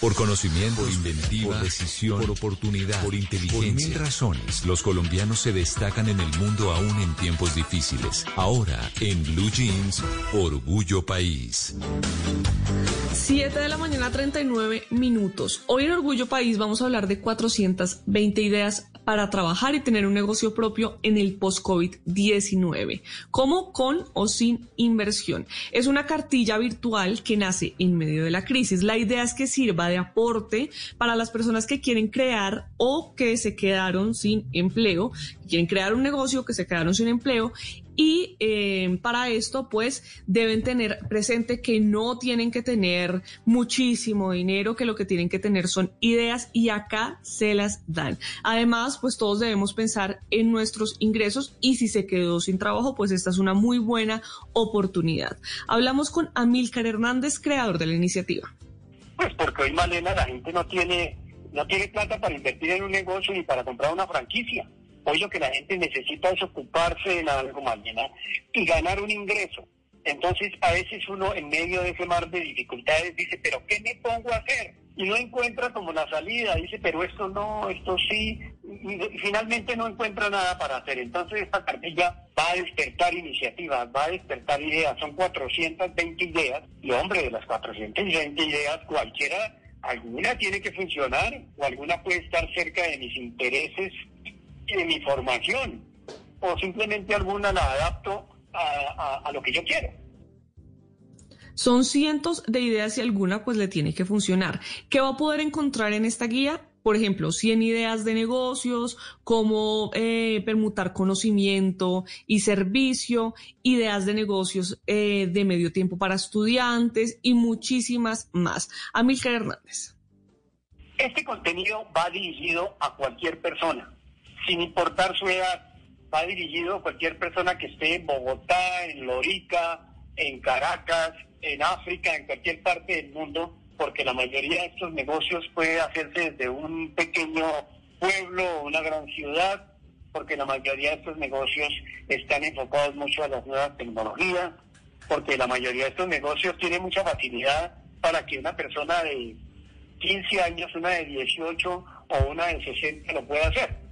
Por conocimiento, por inventiva, por decisión, por oportunidad, por inteligencia. Por mil razones, los colombianos se destacan en el mundo aún en tiempos difíciles. Ahora, en Blue Jeans, Orgullo País. 7 de la mañana, 39 minutos. Hoy en Orgullo País vamos a hablar de 420 ideas para trabajar y tener un negocio propio en el post-COVID-19. ¿Cómo? Con o sin inversión. Es una cartilla virtual que nace en medio de la crisis. La idea es que sirva de aporte para las personas que quieren crear o que se quedaron sin empleo, quieren crear un negocio, que se quedaron sin empleo y eh, para esto, pues, deben tener presente que no tienen que tener muchísimo dinero, que lo que tienen que tener son ideas y acá se las dan. Además, pues todos debemos pensar en nuestros ingresos y si se quedó sin trabajo, pues esta es una muy buena oportunidad. Hablamos con Amílcar Hernández, creador de la iniciativa. Pues porque hoy, Malena, la gente no tiene, no tiene plata para invertir en un negocio ni para comprar una franquicia. Hoy lo que la gente necesita es ocuparse en algo, Malena, y ganar un ingreso. Entonces, a veces uno en medio de ese mar de dificultades dice, pero ¿qué me pongo a hacer? Y no encuentra como la salida, dice, pero esto no, esto sí, y, finalmente no encuentra nada para hacer. Entonces, esta cartilla va a despertar iniciativas, va a despertar ideas. Son 420 ideas, y hombre, de las 420 ideas, cualquiera, alguna tiene que funcionar, o alguna puede estar cerca de mis intereses de mi formación o simplemente alguna la adapto a, lo que yo quiero. Son cientos de ideas y alguna pues le tiene que funcionar. ¿Qué va a poder encontrar en esta guía? Por ejemplo, 100 ideas de negocios, cómo eh, permutar conocimiento y servicio, ideas de negocios eh, de medio tiempo para estudiantes y muchísimas más. Amílcar Hernández. Este contenido va dirigido a cualquier persona sin importar su edad. Va dirigido a cualquier persona que esté en Bogotá, en Lorica, en Caracas, en África, en cualquier parte del mundo, porque la mayoría de estos negocios puede hacerse desde un pequeño pueblo o una gran ciudad, porque la mayoría de estos negocios están enfocados mucho a las nuevas tecnologías, porque la mayoría de estos negocios tiene mucha facilidad para que una persona de 15 años, una de 18 o una de 60 lo pueda hacer.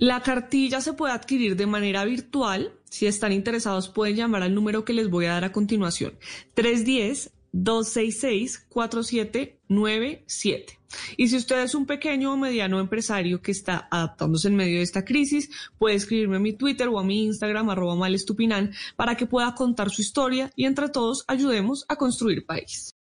La cartilla se puede adquirir de manera virtual. Si están interesados pueden llamar al número que les voy a dar a continuación. 310-266-4797. Y si usted es un pequeño o mediano empresario que está adaptándose en medio de esta crisis, puede escribirme a mi Twitter o a mi Instagram, arroba malestupinan, para que pueda contar su historia y entre todos ayudemos a construir país.